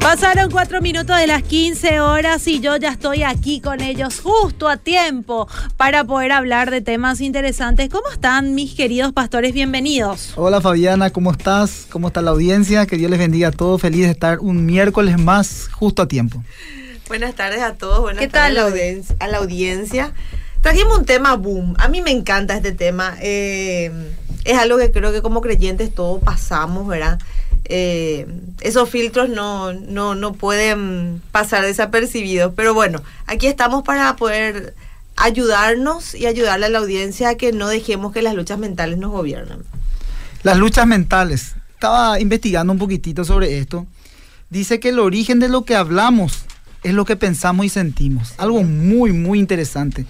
Pasaron cuatro minutos de las 15 horas y yo ya estoy aquí con ellos justo a tiempo para poder hablar de temas interesantes. ¿Cómo están mis queridos pastores? Bienvenidos. Hola Fabiana, ¿cómo estás? ¿Cómo está la audiencia? Que Dios les bendiga a todos. Feliz de estar un miércoles más justo a tiempo. Buenas tardes a todos. Buenas ¿Qué tardes tal? a la, audiencia, a la audiencia. Trajimos un tema boom. A mí me encanta este tema. Eh, es algo que creo que como creyentes todos pasamos, ¿verdad? Eh, esos filtros no, no, no pueden pasar desapercibidos. Pero bueno, aquí estamos para poder ayudarnos y ayudarle a la audiencia a que no dejemos que las luchas mentales nos gobiernen. Las luchas mentales. Estaba investigando un poquitito sobre esto. Dice que el origen de lo que hablamos es lo que pensamos y sentimos. Algo muy, muy interesante.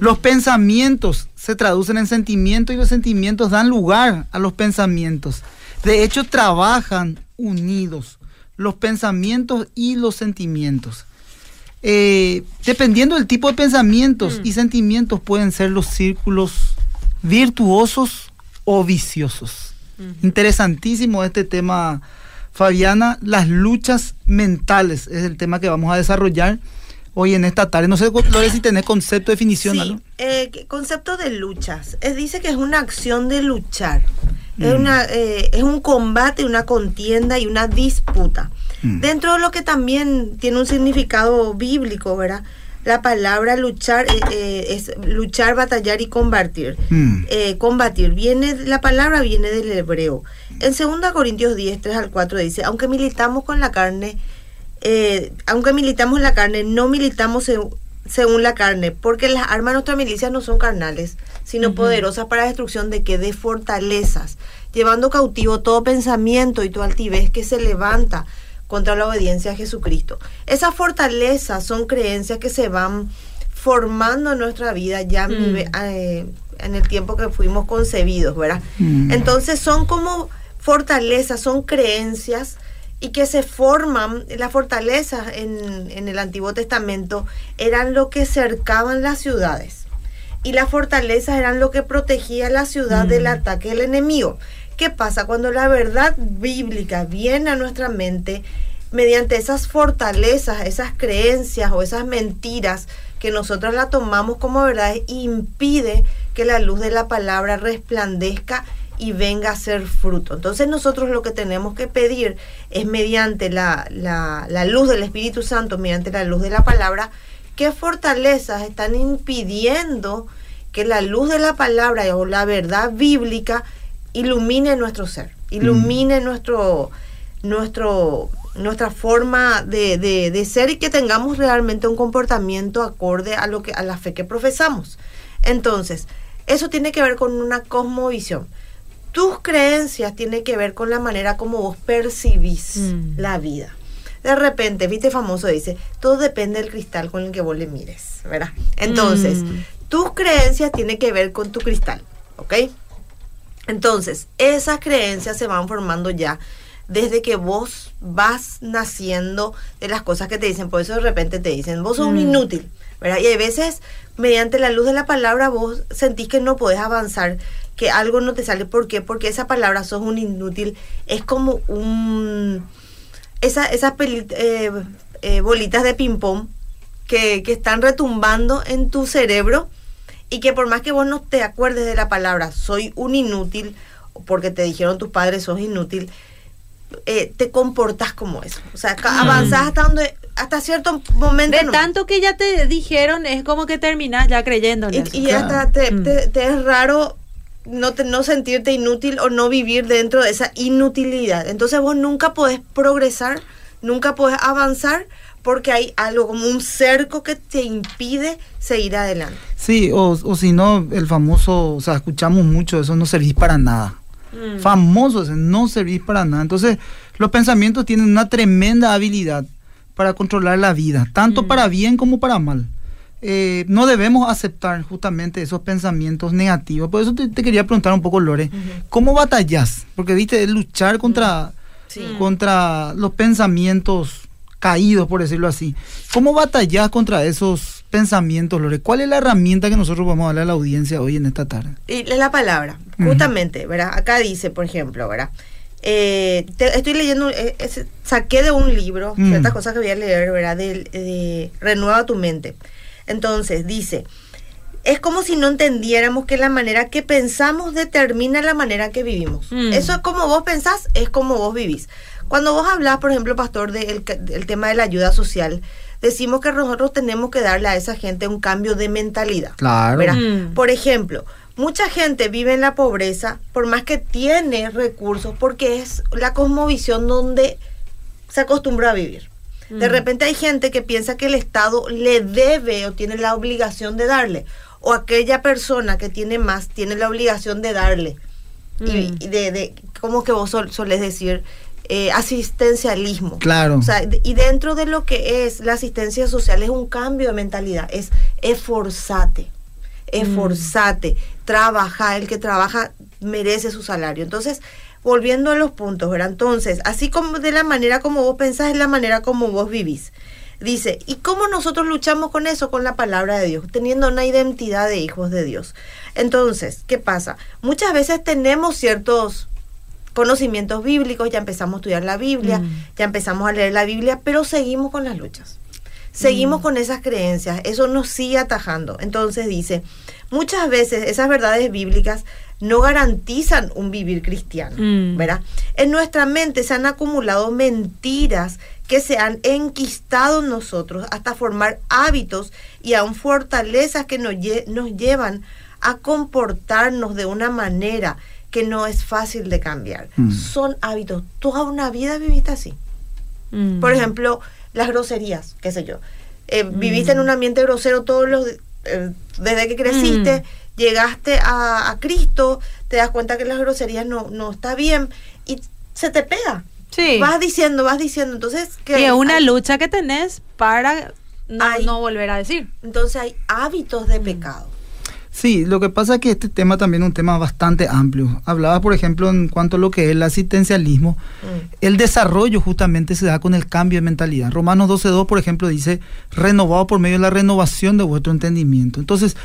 Los pensamientos se traducen en sentimientos y los sentimientos dan lugar a los pensamientos. De hecho, trabajan unidos los pensamientos y los sentimientos. Eh, dependiendo del tipo de pensamientos y sentimientos pueden ser los círculos virtuosos o viciosos. Interesantísimo este tema, Fabiana. Las luchas mentales es el tema que vamos a desarrollar hoy en esta tarde. No sé, Lore, si tenés concepto, definición. Sí, eh, concepto de luchas. Es, dice que es una acción de luchar. Mm. Es, una, eh, es un combate, una contienda y una disputa. Mm. Dentro de lo que también tiene un significado bíblico, ¿verdad? La palabra luchar eh, eh, es luchar, batallar y combatir. Mm. Eh, combatir viene, la palabra viene del hebreo. En 2 Corintios 10, 3 al 4 dice, aunque militamos con la carne, eh, aunque militamos la carne, no militamos según la carne, porque las armas de nuestra milicia no son carnales, sino poderosas para destrucción de que de fortalezas, llevando cautivo todo pensamiento y toda altivez que se levanta contra la obediencia a Jesucristo. Esas fortalezas son creencias que se van formando en nuestra vida ya Mm. vive- eh, en el tiempo que fuimos concebidos, ¿verdad? Mm. Entonces son como fortalezas, son creencias y que se forman, las fortalezas en, en el Antiguo Testamento eran lo que cercaban las ciudades. Y las fortalezas eran lo que protegía la ciudad del ataque del enemigo. ¿Qué pasa cuando la verdad bíblica viene a nuestra mente mediante esas fortalezas, esas creencias o esas mentiras que nosotros la tomamos como verdad impide que la luz de la palabra resplandezca y venga a ser fruto. Entonces nosotros lo que tenemos que pedir es mediante la, la, la luz del Espíritu Santo, mediante la luz de la palabra, qué fortalezas están impidiendo que la luz de la palabra o la verdad bíblica ilumine nuestro ser, ilumine nuestro, nuestro, nuestra forma de, de- de ser y que tengamos realmente un comportamiento acorde a lo que a la fe que profesamos. Entonces, eso tiene que ver con una cosmovisión. Tus creencias tienen que ver con la manera como vos percibís Mm. la vida. De repente, viste famoso, dice, todo depende del cristal con el que vos le mires, ¿verdad? Entonces, Mm. tus creencias tienen que ver con tu cristal, ¿ok? Entonces, esas creencias se van formando ya desde que vos vas naciendo de las cosas que te dicen. Por eso de repente te dicen, vos sos un Mm. inútil, ¿verdad? Y hay veces, mediante la luz de la palabra, vos sentís que no podés avanzar, que algo no te sale. ¿Por qué? Porque esa palabra, sos un inútil, es como un... Esa, esas peli- eh, eh, bolitas de ping-pong que, que están retumbando en tu cerebro y que por más que vos no te acuerdes de la palabra soy un inútil, porque te dijeron tus padres sos inútil, eh, te comportas como eso. O sea, avanzás hasta donde, hasta cierto momento. De no. tanto que ya te dijeron, es como que terminas ya creyendo en Y, eso. y Claro. hasta te, Mm. te- te es raro no, te, no sentirte inútil o no vivir dentro de esa inutilidad. Entonces vos nunca podés progresar, nunca podés avanzar porque hay algo como un cerco que te impide seguir adelante. Sí, o, o si no, el famoso, o sea, escuchamos mucho eso, no servís para nada. Mm. Famoso ese, no servís para nada. Entonces, los pensamientos tienen una tremenda habilidad para controlar la vida, tanto Mm. para bien como para mal. Eh, no debemos aceptar justamente esos pensamientos negativos. Por eso te, te quería preguntar un poco, Lore, ¿cómo batallas? Porque, viste, es luchar contra, Sí. contra los pensamientos caídos, por decirlo así. ¿Cómo batallas contra esos pensamientos, Lore? ¿Cuál es la herramienta que nosotros vamos a darle a la audiencia hoy en esta tarde? Y es la palabra, justamente, ¿verdad? Acá dice, por ejemplo, ¿verdad? eh, te- estoy leyendo, eh, es- saqué de un libro Mm. ciertas cosas que voy a leer, ¿verdad? De, de Renueva tu mente. Entonces, dice, es como si no entendiéramos que la manera que pensamos determina la manera que vivimos. Mm. Eso es como vos pensás, es como vos vivís. Cuando vos hablas, por ejemplo, pastor, del tema de la ayuda social, decimos que nosotros tenemos que darle a esa gente un cambio de mentalidad. Claro. Mm. Por ejemplo, mucha gente vive en la pobreza por más que tiene recursos, porque es la cosmovisión donde se acostumbra a vivir. De Mm. repente hay gente que piensa que el Estado le debe o tiene la obligación de darle, o aquella persona que tiene más tiene la obligación de darle. Y, Mm. y de, de, ¿cómo que vos sol- solés decir? Eh, asistencialismo. Claro. O sea, y dentro de lo que es la asistencia social es un cambio de mentalidad, es esforzate, esforzate, trabaja, el que trabaja merece su salario. Entonces, volviendo a los puntos, ¿verdad? Entonces, así como de la manera como vos pensás, es la manera como vos vivís. Dice, ¿y cómo nosotros luchamos con eso? Con la palabra de Dios, teniendo una identidad de hijos de Dios. Entonces, ¿qué pasa? Muchas veces tenemos ciertos conocimientos bíblicos, ya empezamos a estudiar la Biblia, Mm. ya empezamos a leer la Biblia, pero seguimos con las luchas. Seguimos Mm. con esas creencias, eso nos sigue atajando. Entonces dice, muchas veces esas verdades bíblicas no garantizan un vivir cristiano, Mm. ¿verdad? En nuestra mente se han acumulado mentiras que se han enquistado en nosotros hasta formar hábitos y aún fortalezas que nos, lle- nos llevan a comportarnos de una manera que no es fácil de cambiar. Mm. Son hábitos. Toda una vida viviste así. Mm. Por ejemplo, las groserías, qué sé yo. Eh, Mm. Viviste en un ambiente grosero todos los eh, desde que creciste, Mm. llegaste a, a Cristo, te das cuenta que las groserías no, no está bien y se te pega. Sí. Vas diciendo, vas diciendo. Entonces, que Y es una hay- lucha que tenés para no, no volver a decir. entonces hay hábitos de pecado. Sí, lo que pasa es que este tema también es un tema bastante amplio. Hablaba, por ejemplo, en cuanto a lo que es el asistencialismo. Mm. El desarrollo justamente se da con el cambio de mentalidad. Romanos 12.2, por ejemplo, dice, renovado por medio de la renovación de vuestro entendimiento. Entonces,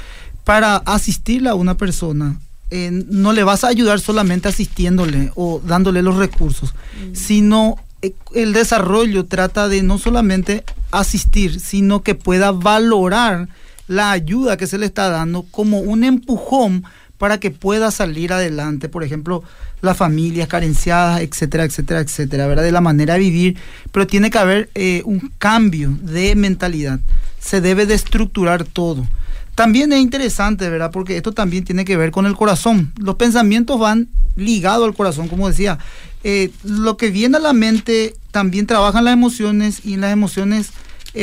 para asistirle a una persona, eh, no le vas a ayudar solamente asistiéndole o dándole los recursos, sino eh, el desarrollo trata de no solamente asistir, sino que pueda valorar la ayuda que se le está dando como un empujón para que pueda salir adelante, por ejemplo, las familias carenciadas, etcétera, etcétera, etcétera, ¿verdad? De la manera de vivir, pero tiene que haber eh, un cambio de mentalidad, se debe de estructurar todo. También es interesante, ¿verdad? Porque esto también tiene que ver con el corazón. Los pensamientos van ligados al corazón, como decía. Eh, lo que viene a la mente también trabajan las emociones y en las emociones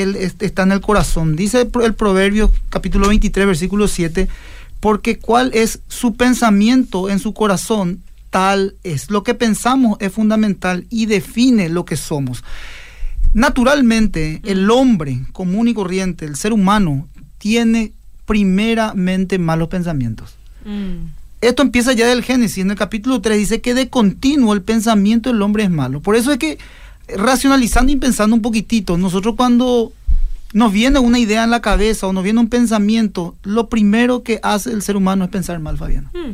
el- est- está en el corazón. Dice el, pro- el Proverbio capítulo 23, versículo 7, porque cuál es su pensamiento en su corazón, tal es. Lo que pensamos es fundamental y define lo que somos. Naturalmente, el hombre común y corriente, el ser humano, tiene primeramente malos pensamientos. Mm. Esto empieza ya del Génesis. En el capítulo 3 dice que de continuo el pensamiento del hombre es malo. Por eso es que, racionalizando y pensando un poquitito, nosotros cuando nos viene una idea en la cabeza o nos viene un pensamiento, lo primero que hace el ser humano es pensar mal, Fabiana. Mm.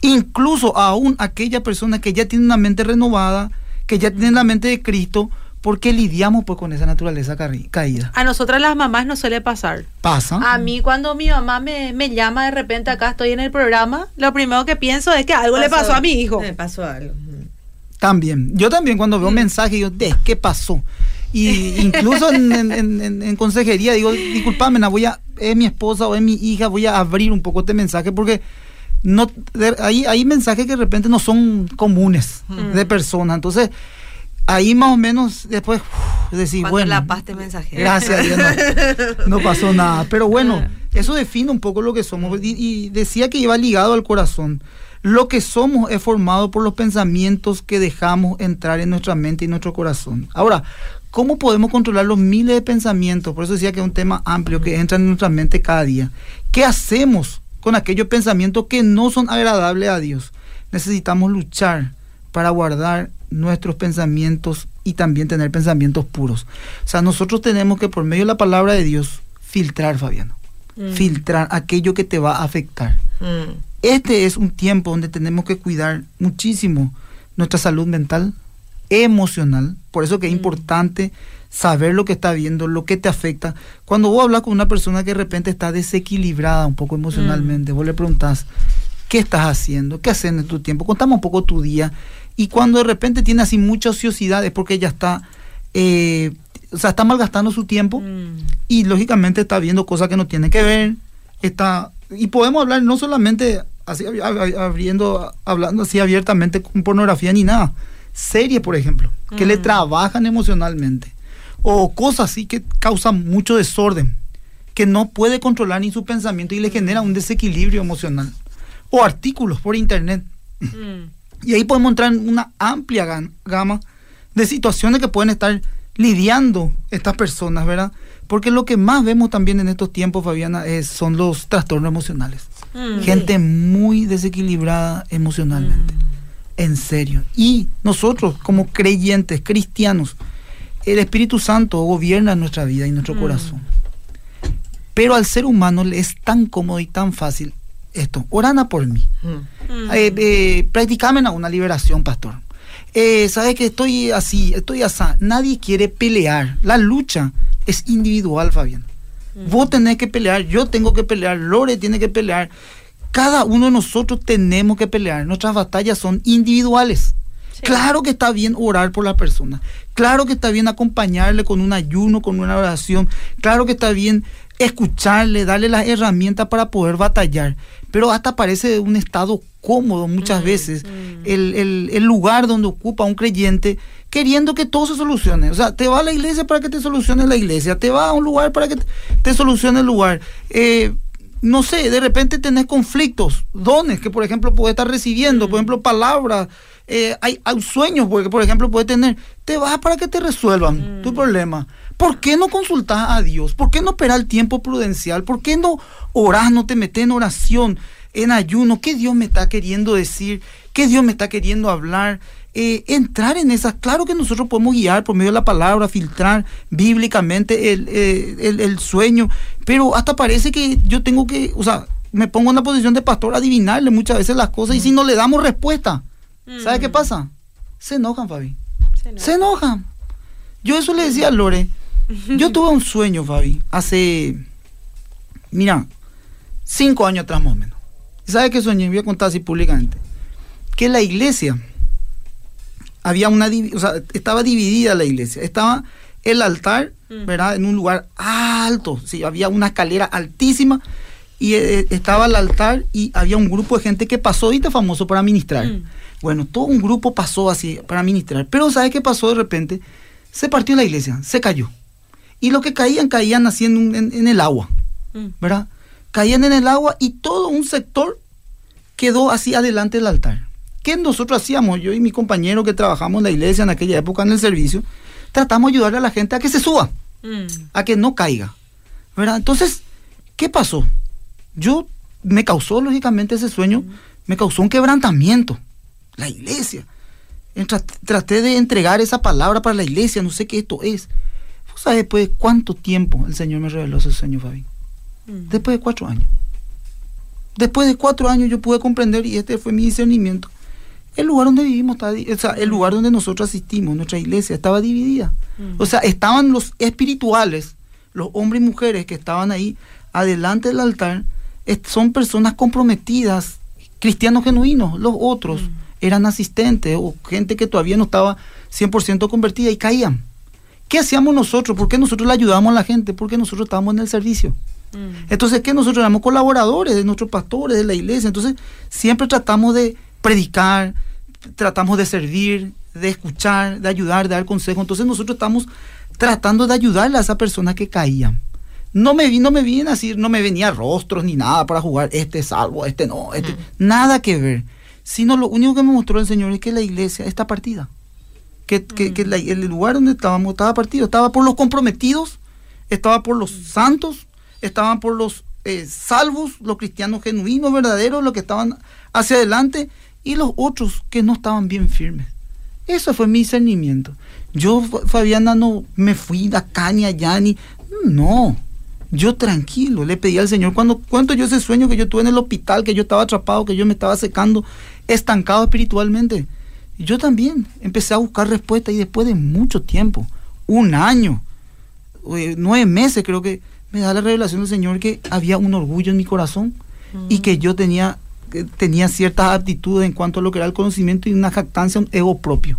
Incluso aún aquella persona que ya tiene una mente renovada, que ya tiene la mente de Cristo, porque lidiamos pues con esa naturaleza caída. A nosotras las mamás nos suele pasar. Pasa. A mí cuando mi mamá me, me llama de repente acá estoy en el programa, lo primero que pienso es que algo le pasó a mi hijo. Me pasó algo. Mm. También. Yo también cuando Mm. veo mensajes digo, ¿de qué pasó? Y incluso en, en- en- en- en consejería digo, disculpame, na, voy a, es mi esposa o es mi hija, voy a abrir un poco este mensaje porque no de- hay, hay mensajes que de repente no son comunes Mm. de personas. Entonces, ahí más o menos después uf, decir, Cuando bueno. la paz te mensajea. Gracias Dios, no, no pasó nada. Pero bueno, Ah. eso define un poco lo que somos. Y, y decía que iba ligado al corazón. Lo que somos es formado por los pensamientos que dejamos entrar en nuestra mente y nuestro corazón. Ahora, ¿cómo podemos controlar los miles de pensamientos? Por eso decía que es un tema amplio que entra en nuestra mente cada día. ¿Qué hacemos con aquellos pensamientos que no son agradables a Dios? Necesitamos luchar para guardar nuestros pensamientos y también tener pensamientos puros. O sea, nosotros tenemos que por medio de la palabra de Dios filtrar, Fabiano. Mm. Filtrar aquello que te va a afectar. Mm. Este es un tiempo donde tenemos que cuidar muchísimo nuestra salud mental, emocional. Por eso que es importante saber lo que está viendo, lo que te afecta. Cuando vos hablas con una persona que de repente está desequilibrada un poco emocionalmente, vos le preguntás, ¿qué estás haciendo? ¿Qué haces en tu tiempo? Contame un poco tu día. Y cuando de repente tiene así mucha ociosidad es porque ella está, eh, o sea, está malgastando su tiempo y lógicamente está viendo cosas que no tienen que ver. Está, y podemos hablar no solamente así abriendo, hablando así abiertamente con pornografía ni nada. Series, por ejemplo, que le trabajan emocionalmente. O cosas así que causan mucho desorden, que no puede controlar ni su pensamiento y le genera un desequilibrio emocional. O artículos por internet. Y ahí podemos entrar en una amplia gama de situaciones que pueden estar lidiando estas personas, ¿verdad? Porque lo que más vemos también en estos tiempos, Fabiana, es, son los trastornos emocionales. Mm. Gente muy desequilibrada emocionalmente. Mm. En serio. Y nosotros, como creyentes, cristianos, el Espíritu Santo gobierna nuestra vida y nuestro mm. corazón. Pero al ser humano le es tan cómodo y tan fácil esto. Orana por mí. Eh, eh, practicame una liberación, pastor. Eh, ¿Sabes que estoy así, estoy así? Nadie quiere pelear. La lucha es individual, Fabián. Vos tenés que pelear, yo tengo que pelear, Lore tiene que pelear. Cada uno de nosotros tenemos que pelear. Nuestras batallas son individuales. Claro que está bien orar por la persona. Claro que está bien acompañarle con un ayuno, con una oración. Claro que está bien escucharle, darle las herramientas para poder batallar. Pero hasta parece un estado cómodo muchas mm, veces mm. El, lugar donde ocupa un creyente queriendo que todo se solucione. O sea, te va a la iglesia para que te solucione la iglesia, te va a un lugar para que te, solucione el lugar. Eh, no sé, de repente tenés conflictos, dones que por ejemplo puede estar recibiendo, por mm. ejemplo palabras, eh, hay, sueños porque por ejemplo puede tener, te vas para que te resuelvan tu problema. ¿Por qué no consultas a Dios? ¿Por qué no esperar el tiempo prudencial? ¿Por qué no orás, no te metes en oración, en ayuno? ¿Qué Dios me está queriendo decir? ¿Qué Dios me está queriendo hablar? Eh, entrar en esas, claro que nosotros podemos guiar por medio de la palabra, filtrar bíblicamente el, eh, sueño, pero hasta parece que yo tengo que, o sea, me pongo en la posición de pastor adivinarle muchas veces las cosas y si no le damos respuesta, ¿sabe qué mm. pasa? Se enojan, Fabi. Se enojan. Yo eso le decía a Lore, yo tuve un sueño, Fabi, hace, mira, cinco años atrás más o menos. ¿Sabe qué soñé? Voy a contar así públicamente. Que la iglesia, había una, o sea, estaba dividida la iglesia. Estaba el altar, mm. ¿verdad? En un lugar alto, sí, había una escalera altísima y eh, estaba el altar y había un grupo de gente que pasó ahorita famoso para ministrar. Mm. Bueno, todo un grupo pasó así para ministrar. Pero ¿sabe qué pasó de repente? Se partió la iglesia, se cayó. Y lo que caían, caían así en, el agua, mm. ¿verdad? Caían en el agua y todo un sector quedó así adelante del altar. ¿Qué nosotros hacíamos? Yo y mi compañero que trabajamos en la iglesia en aquella época en el servicio, tratamos de ayudarle a la gente a que se suba, mm. a que no caiga, ¿verdad? Entonces, ¿qué pasó? Yo me causó lógicamente ese sueño, mm. me causó un quebrantamiento, la iglesia. Traté de entregar esa palabra para la iglesia, no sé qué esto es. ¿Sabes después de cuánto tiempo el Señor me reveló ese sueño, Fabi? Mm. Después de cuatro años. Después de cuatro años yo pude comprender, y este fue mi discernimiento, el lugar donde vivimos, o sea, el mm. lugar donde nosotros asistimos, nuestra iglesia, estaba dividida. Mm. O sea, estaban los espirituales, los hombres y mujeres que estaban ahí adelante del altar, son personas comprometidas, cristianos genuinos, los otros eran asistentes o gente que todavía no estaba 100% convertida y caían. ¿Qué hacíamos nosotros? ¿Por qué nosotros le ayudábamos a la gente? Porque nosotros estábamos en el servicio. Mm. Entonces, ¿qué? Nosotros éramos colaboradores de nuestros pastores, de la iglesia. Entonces, siempre tratamos de predicar, tratamos de servir, de escuchar, de ayudar, de dar consejo. Entonces, nosotros estamos tratando de ayudarle a esa persona que caía. No me, no me vienen así, no me venía rostros ni nada para jugar, este es salvo, este no, este, mm. nada que ver. Sino lo único que me mostró el Señor es que la iglesia está partida que, el lugar donde estábamos estaba partido, estaba por los comprometidos, estaba por los santos, estaban por los eh, salvos, los cristianos genuinos, verdaderos, los que estaban hacia adelante, y los otros que no estaban bien firmes. Eso fue mi discernimiento. Yo, Fabiana, no me fui a caña ya ni. No. Yo tranquilo, le pedí al Señor, cuando cuento yo ese sueño que yo tuve en el hospital, que yo estaba atrapado, que yo me estaba secando, estancado espiritualmente. Yo también empecé a buscar respuesta y después de mucho tiempo, un año, eh, nueve meses creo que me da la revelación del Señor que había un orgullo en mi corazón y que yo tenía, tenía ciertas aptitudes en cuanto a lo que era el conocimiento y una jactancia, un ego propio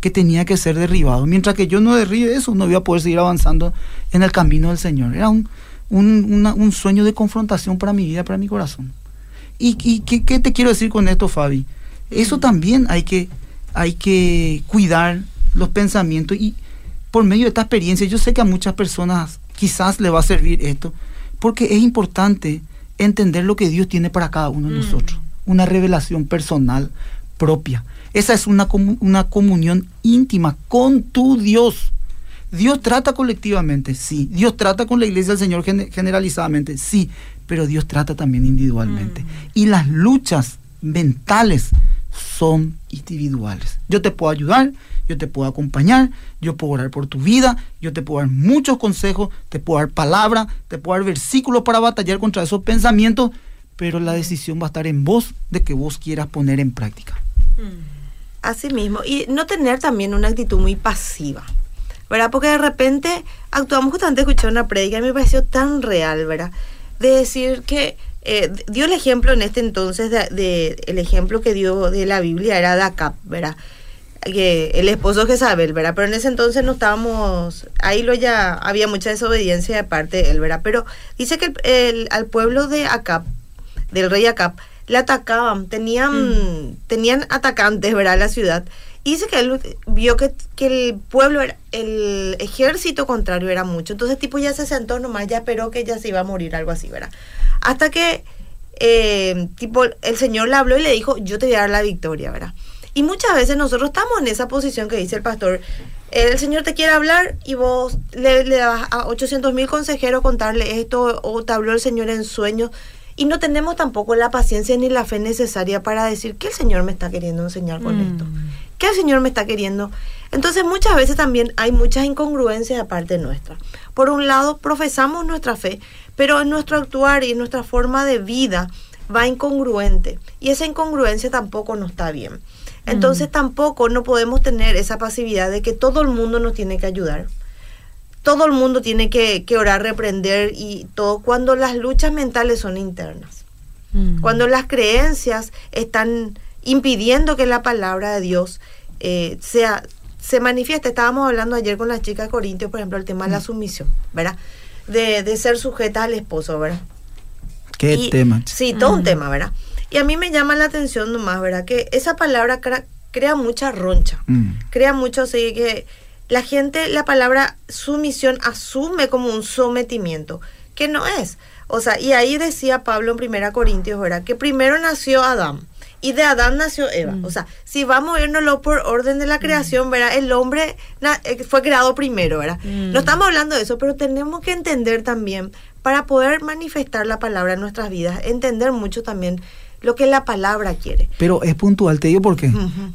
que tenía que ser derribado. Mientras que yo no derribe eso, no voy a poder seguir avanzando en el camino del Señor. Era un, un, un sueño de confrontación para mi vida, para mi corazón. ¿Y, y qué, qué te quiero decir con esto, Fabi? Eso también hay que, hay que cuidar los pensamientos y por medio de esta experiencia, yo sé que a muchas personas quizás le va a servir esto, porque es importante entender lo que Dios tiene para cada uno de Mm. nosotros, una revelación personal propia. Esa es una, una comunión íntima con tu Dios. Dios trata colectivamente, sí. Dios trata con la iglesia del Señor gene- generalizadamente, sí. Pero Dios trata también individualmente. Mm. Y las luchas mentales son individuales. Yo te puedo ayudar, yo te puedo acompañar, yo puedo orar por tu vida, yo te puedo dar muchos consejos, te puedo dar palabra, te puedo dar versículos para batallar contra esos pensamientos, pero la decisión va a estar en vos de que vos quieras poner en práctica. Así mismo. Y no tener también una actitud muy pasiva. ¿Verdad? Porque de repente actuamos justamente escuché una prédica y me pareció tan real, ¿verdad? De decir que eh, dio el ejemplo en este entonces de, de- el ejemplo que dio de la Biblia era de Acab, ¿verdad? Que el esposo Jezabel, ¿verdad? Pero en ese entonces no estábamos, ahí lo ya había mucha desobediencia de parte de él, ¿verdad? Pero dice que el- el- al pueblo de Acab, del rey Acab, le atacaban, tenían, tenían atacantes, ¿verdad? La ciudad. Dice que él vio que, que el pueblo, era, el ejército contrario era mucho. Entonces, tipo, ya se sentó nomás, ya esperó que ya se iba a morir, algo así, ¿verdad? Hasta que, eh, tipo, el Señor le habló y le dijo, yo te voy a dar la victoria, ¿verdad? Y muchas veces nosotros estamos en esa posición que dice el pastor. El Señor te quiere hablar y vos le, le das a 800 mil consejeros contarle esto o te habló el Señor en sueños y no tenemos tampoco la paciencia ni la fe necesaria para decir que el Señor me está queriendo enseñar con Mm. esto, que el Señor me está queriendo. Entonces muchas veces también hay muchas incongruencias de parte nuestra. Por un lado, profesamos nuestra fe, pero en nuestro actuar y en nuestra forma de vida va incongruente y esa incongruencia tampoco nos está bien. Entonces tampoco no podemos tener esa pasividad de que todo el mundo nos tiene que ayudar todo el mundo tiene que, que orar, reprender y todo cuando las luchas mentales son internas. Mm. Cuando las creencias están impidiendo que la palabra de Dios eh, sea, se manifieste. Estábamos hablando ayer con las chicas de Corintios, por ejemplo, el tema de la sumisión, ¿verdad? De, de ser sujeta al esposo, ¿verdad? Qué Y- tema. Sí, todo un Mm. tema, ¿verdad? Y a mí me llama la atención nomás, ¿verdad? Que esa palabra crea, crea mucha roncha Mm. crea mucho así que la gente la palabra sumisión asume como un sometimiento que no es. O sea y ahí decía Pablo en primera Corintios verdad que primero nació Adán y de Adán nació Eva. Mm. o sea si vamos a irnoslo por orden de la creación verdad el hombre eh, fue creado primero verdad Mm. no estamos hablando de eso pero tenemos que entender también para poder manifestar la palabra en nuestras vidas entender mucho también lo que la palabra quiere Pero es puntual, te digo por qué.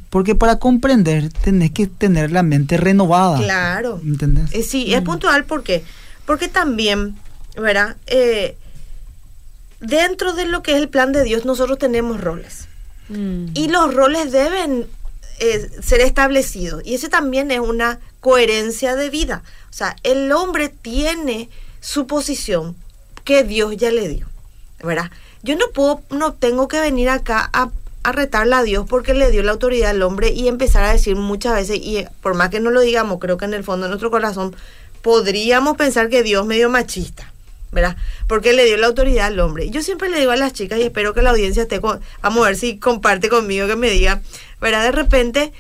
Porque para comprender tenés que tener la mente renovada. Claro. ¿Entendés? Eh, sí, es puntual porque porque también, ¿verdad? Eh, dentro de lo que es el plan de Dios, nosotros tenemos roles. Mm. Y los roles deben eh, ser establecidos. Y ese también es una coherencia de vida. O sea, el hombre tiene su posición que Dios ya le dio. ¿Verdad? Yo no puedo, no tengo que venir acá a, a retarle a Dios porque le dio la autoridad al hombre y empezar a decir muchas veces, y eh, por más que no lo digamos, creo que en el fondo de nuestro corazón podríamos pensar que Dios medio machista. ¿verdad? Porque le dio la autoridad al hombre. Yo siempre le digo a las chicas, y espero que la audiencia esté, a ver si comparte conmigo, que me diga, ¿verdad? De repente,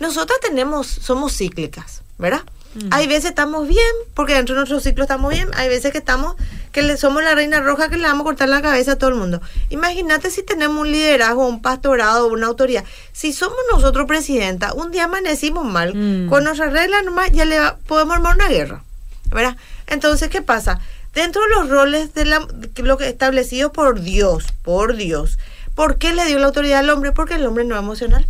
nosotras tenemos, somos cíclicas, ¿verdad? Mm. Hay veces estamos bien, porque dentro de nuestro ciclo estamos bien, hay veces que estamos, que le, somos la reina roja que le vamos a cortar la cabeza a todo el mundo. Imagínate si tenemos un liderazgo, un pastorado, una autoridad. Si somos nosotros presidenta, un día amanecimos mal, Mm. con nuestras reglas nomás ya le va- podemos armar una guerra, ¿verdad? Entonces, ¿qué pasa? Dentro de los roles de la, lo que establecido por Dios, por Dios, ¿por qué le dio la autoridad al hombre? Porque el hombre no es emocional.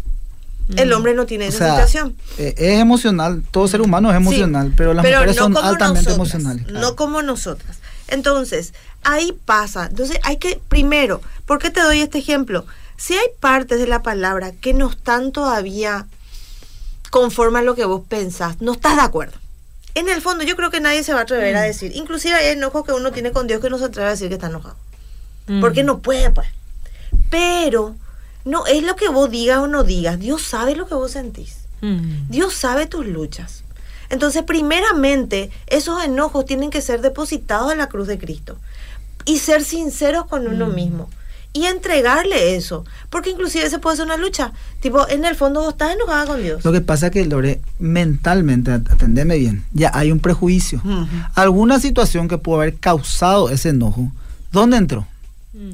El Mm. hombre no tiene O esa sea, situación. eh, es emocional, todo ser humano es emocional, Sí, pero las mujeres son como altamente nosotras, emocionales. claro. No como nosotras. Entonces, ahí pasa. Entonces, hay que, primero, ¿por qué te doy este ejemplo? Si hay partes de la palabra que no están todavía conforme a lo que vos pensás, no estás de acuerdo. En el fondo, yo creo que nadie se va a atrever a Mm. decir. Inclusive hay enojos que uno tiene con Dios que no se atreve a decir que está enojado. Mm. Porque no puede, pues. Pero no es lo que vos digas o no digas. Dios sabe lo que vos sentís. Mm. Dios sabe tus luchas. Entonces, primeramente, esos enojos tienen que ser depositados en la cruz de Cristo y ser sinceros con uno Mm. mismo y entregarle eso, porque inclusive se puede hacer una lucha. Tipo, en el fondo vos estás enojada con Dios. Lo que pasa es que, Lore, mentalmente, at- atendeme bien, ya hay un prejuicio. Alguna situación que pudo haber causado ese enojo, ¿dónde entró? Mm.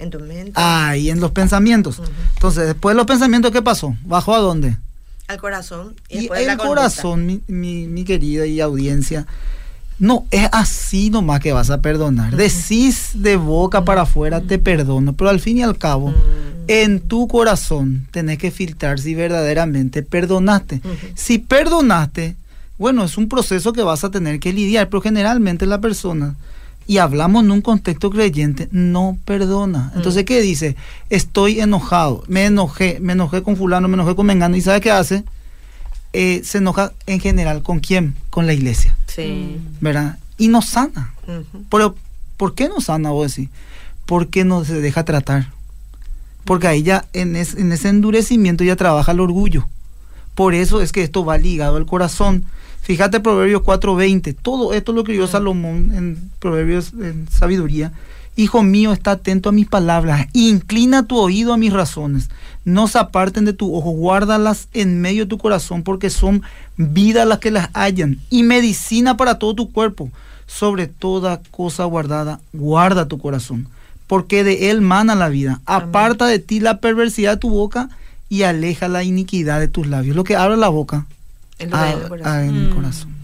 En tu mente, Ahí, en los pensamientos. Entonces, después de los pensamientos, ¿qué pasó? ¿Bajó a dónde? al corazón y, Y la el corazón, mi, mi, mi querida y audiencia, no es así nomás que vas a perdonar. Decís de boca para afuera, te perdono, pero al fin y al cabo, en tu corazón tenés que filtrar si verdaderamente perdonaste. Si perdonaste, bueno, es un proceso que vas a tener que lidiar, pero generalmente la persona, y hablamos en un contexto creyente, no perdona. Entonces, ¿qué dice? Estoy enojado, me enojé, me enojé con fulano, me enojé con mengano, ¿y sabe qué hace? Eh, se enoja en general con quién? Con la iglesia, Sí. ¿verdad? Y no sana. Pero, ¿por qué no sana vos decís? Porque no se deja tratar. Porque ahí ya en, es- en ese endurecimiento ya trabaja el orgullo. Por eso es que esto va ligado al corazón. Fíjate Proverbios 4:20. Todo esto lo escribió Salomón en Proverbios en sabiduría. Hijo mío, está atento a mis palabras. Inclina tu oído a mis razones. No se aparten de tu ojo. Guárdalas en medio de tu corazón porque son vida las que las hallan y medicina para todo tu cuerpo. Sobre toda cosa guardada, guarda tu corazón, porque de él mana la vida. Aparta de ti la perversidad de tu boca y aleja la iniquidad de tus labios. Lo que abre la boca, El ah, corazón. ah, en el Mm. corazón.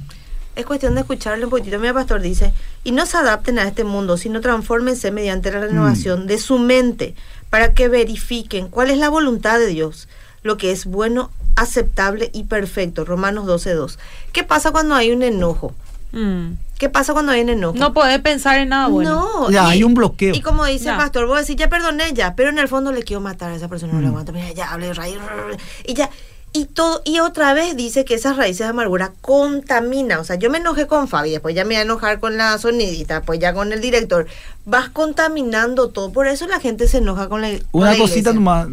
Es cuestión de escucharle un poquitito. Mira, pastor dice, y no se adapten a este mundo, sino transfórmense mediante la renovación de su mente para que verifiquen cuál es la voluntad de Dios, lo que es bueno, aceptable y perfecto. Romanos 12.2. ¿Qué pasa cuando hay un enojo? Mm. ¿Qué pasa cuando hay un enojo? No podés pensar en nada bueno. No, Ya, y- hay un bloqueo. Y como dice el Ya. pastor, vos decís, ya perdoné ya, pero en el fondo le quiero matar a esa persona, no le Mm. aguanto, mira, ya hablé de raíz, y ya, y todo, y otra vez dice que esas raíces de amargura contaminan, o sea, yo me enojé con Fabi, después ya me voy a enojar con la sonidita, pues ya con el director, vas contaminando todo, por eso la gente se enoja con la con Una la cosita nomás.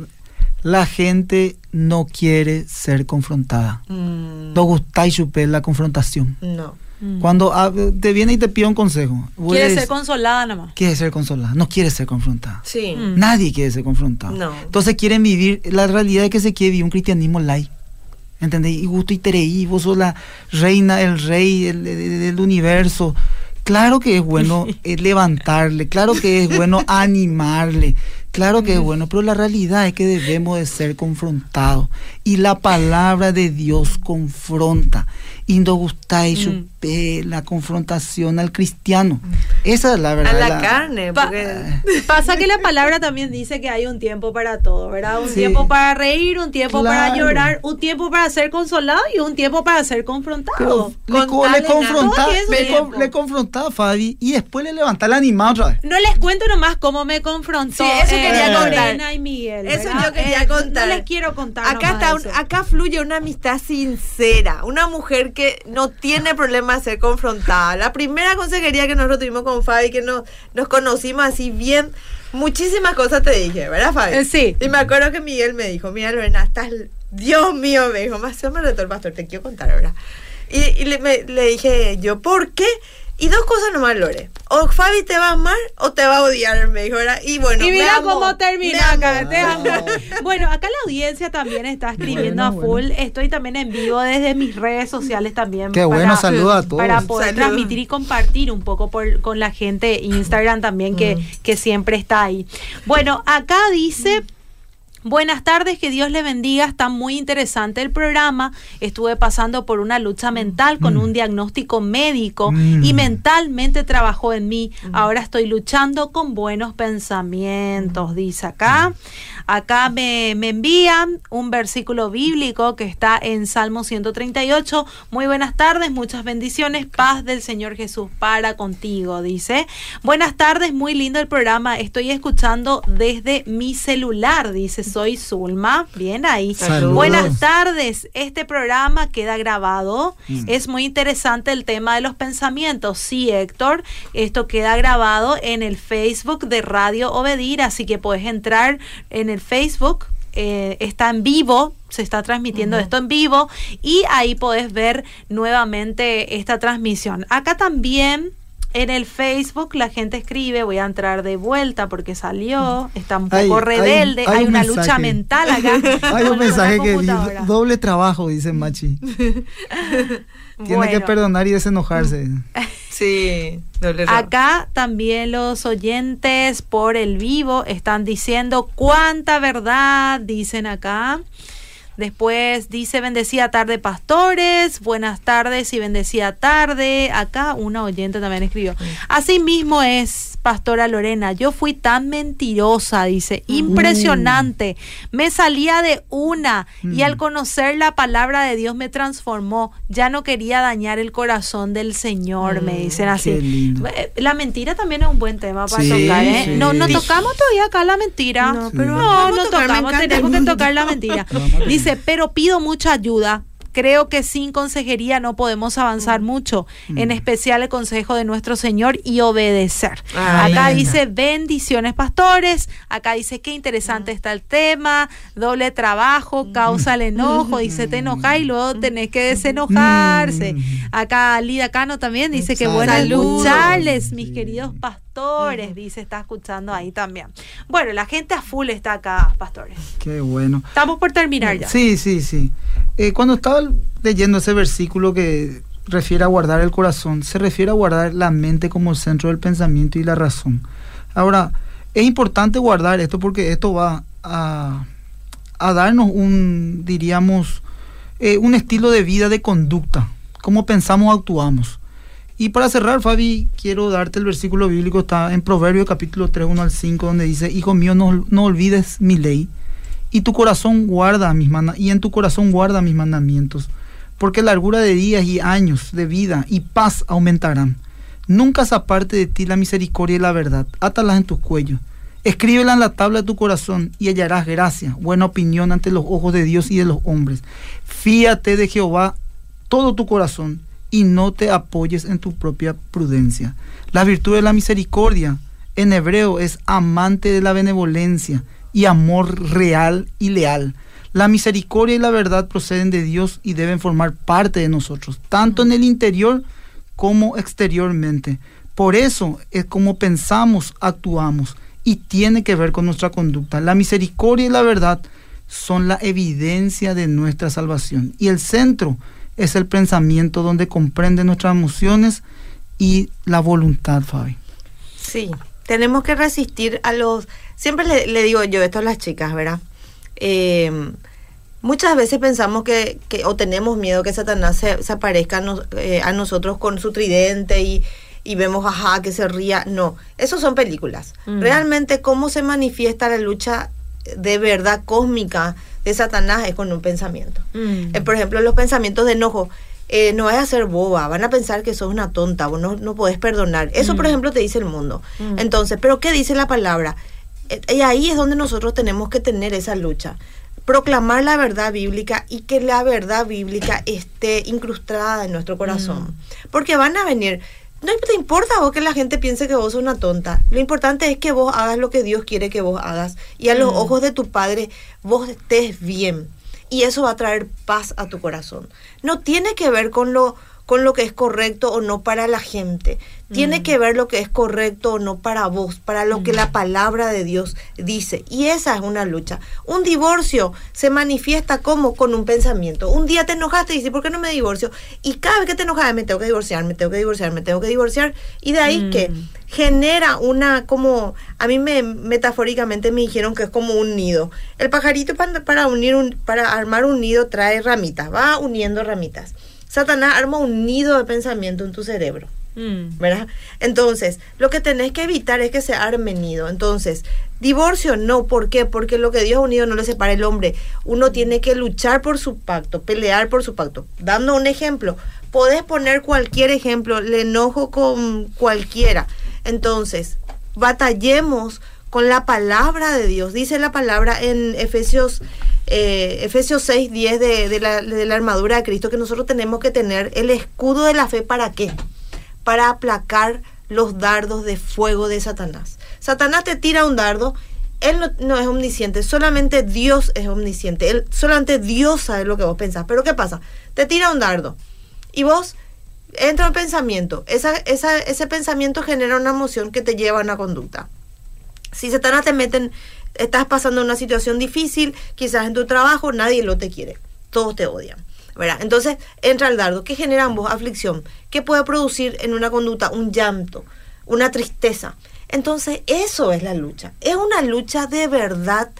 La gente no quiere ser confrontada. Mm, No gusta y chupé la confrontación. no. Mm. Cuando ah, te viene y te pide un consejo, Quiere ser consolada nada más. quiere ser consolada, no quiere ser confrontada. Sí. Mm. Nadie quiere ser confrontado. No. Entonces quieren vivir, la realidad es que se quiere vivir un cristianismo light. ¿Entendés? Y gusto y tereí, vos sos la reina, el rey el- el- del universo. Claro que es bueno eh, levantarle, claro que es bueno animarle, claro que es bueno, pero la realidad es que debemos de ser confrontados. Y la palabra de Dios confronta. Gustáis Mm. chupé la confrontación al cristiano. Esa es la A verdad. la carne, Pa-. Pasa que la palabra también dice que hay un tiempo para todo, ¿verdad? Un Sí. tiempo para reír, un tiempo para llorar, un tiempo para ser consolado y un tiempo para ser confrontado. Pero le, co- le con- a Fabi y después le levantaba el animado otra vez. No les cuento nomás cómo me confrontó Sí, eso quería eh, contar. Lorena y Miguel. Eso yo quería Eh, contar. No les quiero contar. Acá nomás está, un- acá fluye una amistad sincera, una mujer que no tiene problema de ser confrontada. La primera consejería que nosotros tuvimos con Fabi, que nos, nos conocimos así bien, muchísimas cosas te dije, ¿verdad, Fabi? Eh, sí. Y me acuerdo que Miguel me dijo, mira, Lorena, estás, Dios mío, me dijo, más me retó el pastor, te quiero contar, ¿verdad? Y, y le, me- le dije yo, ¿por qué? Y dos cosas nomás, Lore. O Fabi te va a amar o te va a odiar, me. Y bueno, y me mira cómo termina acá. te amo. Ah. Bueno, acá la audiencia también está escribiendo Bueno, a full. Estoy también en vivo desde mis redes sociales también. Qué bueno, saluda a todos. Para poder transmitir y compartir un poco por, con la gente Instagram también que, Mm. que siempre está ahí. Bueno, acá dice... Buenas tardes, que Dios le bendiga. Está muy interesante el programa. Estuve pasando por una lucha mental con Mm. un diagnóstico médico Mm. y mentalmente trabajó en mí. Ahora estoy luchando con buenos pensamientos, dice acá. Acá me, me envían un versículo bíblico que está en Salmo 138. Muy buenas tardes, muchas bendiciones, paz del Señor Jesús para contigo, dice. Buenas tardes, muy lindo el programa. Estoy escuchando desde mi celular, dice. Soy Zulma. Bien ahí. Saludos. Buenas tardes. Este programa queda grabado. Es muy interesante el tema de los pensamientos. Sí, Héctor. Esto queda grabado en el Facebook de Radio Obedir, así que puedes entrar en el Facebook. eh, está en vivo, se está transmitiendo esto en vivo y ahí podés ver nuevamente esta transmisión. Acá también en el Facebook la gente escribe, voy a entrar de vuelta porque salió, está un poco Hay- rebelde, hay, hay un una mensaje. lucha mental acá. Hay un mensaje que dice, doble trabajo, dice Machi. Tiene que perdonar y desenojarse. Sí, doble error. Acá también los oyentes por el vivo están diciendo cuánta verdad, dicen acá. Después dice bendecida tarde pastores, buenas tardes y bendecida tarde. Acá una oyente también escribió. Así mismo es, pastora Lorena, yo fui tan mentirosa, dice, impresionante. Me salía de una y al conocer la palabra de Dios me transformó. Ya no quería dañar el corazón del Señor, me dicen así. Eh, La mentira también es un buen tema para Sí, tocar, ¿eh? sí. No, no tocamos todavía acá la mentira. No, pero no, no me tocamos, tenemos que tocar la mentira. A Dice, pero pido mucha ayuda. Creo que sin consejería no podemos avanzar mucho, en especial el consejo de nuestro Señor y obedecer. Ay, Acá linda. dice bendiciones pastores, acá dice qué interesante está el tema, doble trabajo, causa el enojo, dice te enojas y luego tenés que desenojarse. Mm. Acá Lida Cano también dice que bueno escucharles, mis queridos pastores, dice, está escuchando ahí también. Bueno, la gente a full está acá, pastores. Qué bueno. Estamos por terminar ya. Sí, sí, sí. Eh, cuando estaba leyendo ese versículo que refiere a guardar el corazón, se refiere a guardar la mente como el centro del pensamiento y la razón. Ahora, es importante guardar esto porque esto va a, a darnos un, diríamos, eh, un estilo de vida de conducta, cómo pensamos, actuamos. Y para cerrar, Fabi, quiero darte el versículo bíblico, está en Proverbios capítulo 3, 1 al 5, donde dice, Hijo mío, no, no olvides mi ley, y tu corazón guarda mis y en tu corazón guarda mis mandamientos, porque largura de días y años de vida y paz aumentarán. Nunca se aparte de ti la misericordia y la verdad, átalas en tus cuellos. Escríbela en la tabla de tu corazón y hallarás gracia, buena opinión ante los ojos de Dios y de los hombres. Fíate de Jehová todo tu corazón y no te apoyes en tu propia prudencia. La virtud de la misericordia en hebreo es amante de la benevolencia y amor real y leal. La misericordia y la verdad proceden de Dios y deben formar parte de nosotros, tanto en el interior como exteriormente. Por eso es como pensamos, actuamos y tiene que ver con nuestra conducta. La misericordia y la verdad son la evidencia de nuestra salvación y el centro es el pensamiento donde comprende nuestras emociones y la voluntad, Fabi. Sí, tenemos que resistir a los... Siempre le, le digo yo esto a las chicas, ¿verdad? Eh, muchas veces pensamos que, que- o tenemos miedo que Satanás se, se aparezca a, nos- eh, a nosotros con su tridente y, y vemos, ajá, que se ría. No, eso son películas. Mm. Realmente cómo se manifiesta la lucha de verdad cósmica de Satanás es con un pensamiento. Mm. Eh, por ejemplo, los pensamientos de enojo. eh, no vas a ser boba, van a pensar que sos una tonta, vos no, no podés perdonar. Eso, por Mm. ejemplo, te dice el mundo. Mm. Entonces, ¿pero qué dice la palabra? Eh, Y ahí es donde nosotros tenemos que tener esa lucha. Proclamar la verdad bíblica y que la verdad bíblica esté incrustada en nuestro corazón. Porque van a venir. No te importa vos que la gente piense que vos sos una tonta. Lo importante es que vos hagas lo que Dios quiere que vos hagas. Y a los Mm. ojos de tu Padre vos estés bien. Y eso va a traer paz a tu corazón. No tiene que ver con lo, con lo que es correcto o no para la gente. Tiene Mm. que ver lo que es correcto o no para vos, para lo que la palabra de Dios dice. Y esa es una lucha. Un divorcio se manifiesta como con un pensamiento. Un día te enojaste y dices, ¿por qué no me divorcio? Y cada vez que te enojas, me tengo que divorciar, me tengo que divorciar, me tengo que divorciar. Y de ahí Mm. que genera una como, a mí me metafóricamente me dijeron que es como un nido. El pajarito para, para unir un, para armar un nido trae ramitas, va uniendo ramitas. Satanás arma un nido de pensamiento en tu cerebro. Mm. ¿Verdad? Entonces, lo que tenés que evitar es que se arme nido. Entonces, divorcio no, ¿por qué? Porque lo que Dios ha unido no le separa el hombre. Uno tiene que luchar por su pacto, pelear por su pacto. Dando un ejemplo, podés poner cualquier ejemplo, le enojo con cualquiera. Entonces, batallemos con la palabra de Dios. Dice la palabra en Efesios, eh, Efesios 6, 10 de, de, la, de la armadura de Cristo que nosotros tenemos que tener el escudo de la fe. ¿Para qué? Para aplacar los dardos de fuego de Satanás. Satanás te tira un dardo, él no, es omnisciente, solamente Dios es omnisciente, él, solamente Dios sabe lo que vos pensás. Pero ¿qué pasa? Te tira un dardo y vos entra un pensamiento, esa, esa, ese pensamiento genera una emoción que te lleva a una conducta. Si Satanás te meten, estás pasando una situación difícil, quizás en tu trabajo, nadie lo te quiere, todos te odian. ¿verdad? Entonces entra el dardo. ¿Qué genera ambos? Aflicción. ¿Qué puede producir en una conducta? Un llanto, una tristeza. Entonces eso es la lucha. Es una lucha de verdad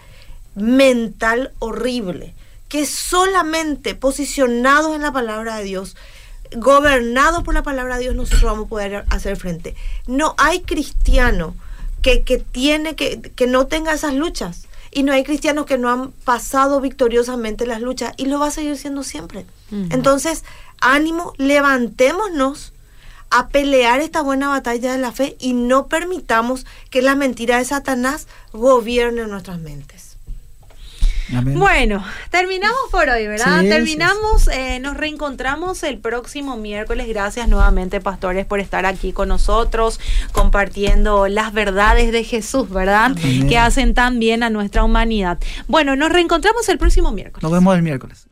mental horrible, que solamente posicionados en la palabra de Dios, gobernados por la palabra de Dios, nosotros vamos a poder hacer frente. No hay cristiano que, que tiene que, que no tenga esas luchas. Y no hay cristianos que no han pasado victoriosamente las luchas y lo va a seguir siendo siempre. Uh -huh. Entonces, ánimo, levantémonos a pelear esta buena batalla de la fe y no permitamos que la mentira de Satanás gobierne nuestras mentes. Amén. Bueno, terminamos por hoy, ¿verdad? Sí, terminamos, eh, nos reencontramos el próximo miércoles. Gracias nuevamente, pastores, por estar aquí con nosotros, compartiendo las verdades de Jesús, ¿verdad? Amén. Que hacen tan bien a nuestra humanidad. Bueno, nos reencontramos el próximo miércoles. Nos vemos el miércoles.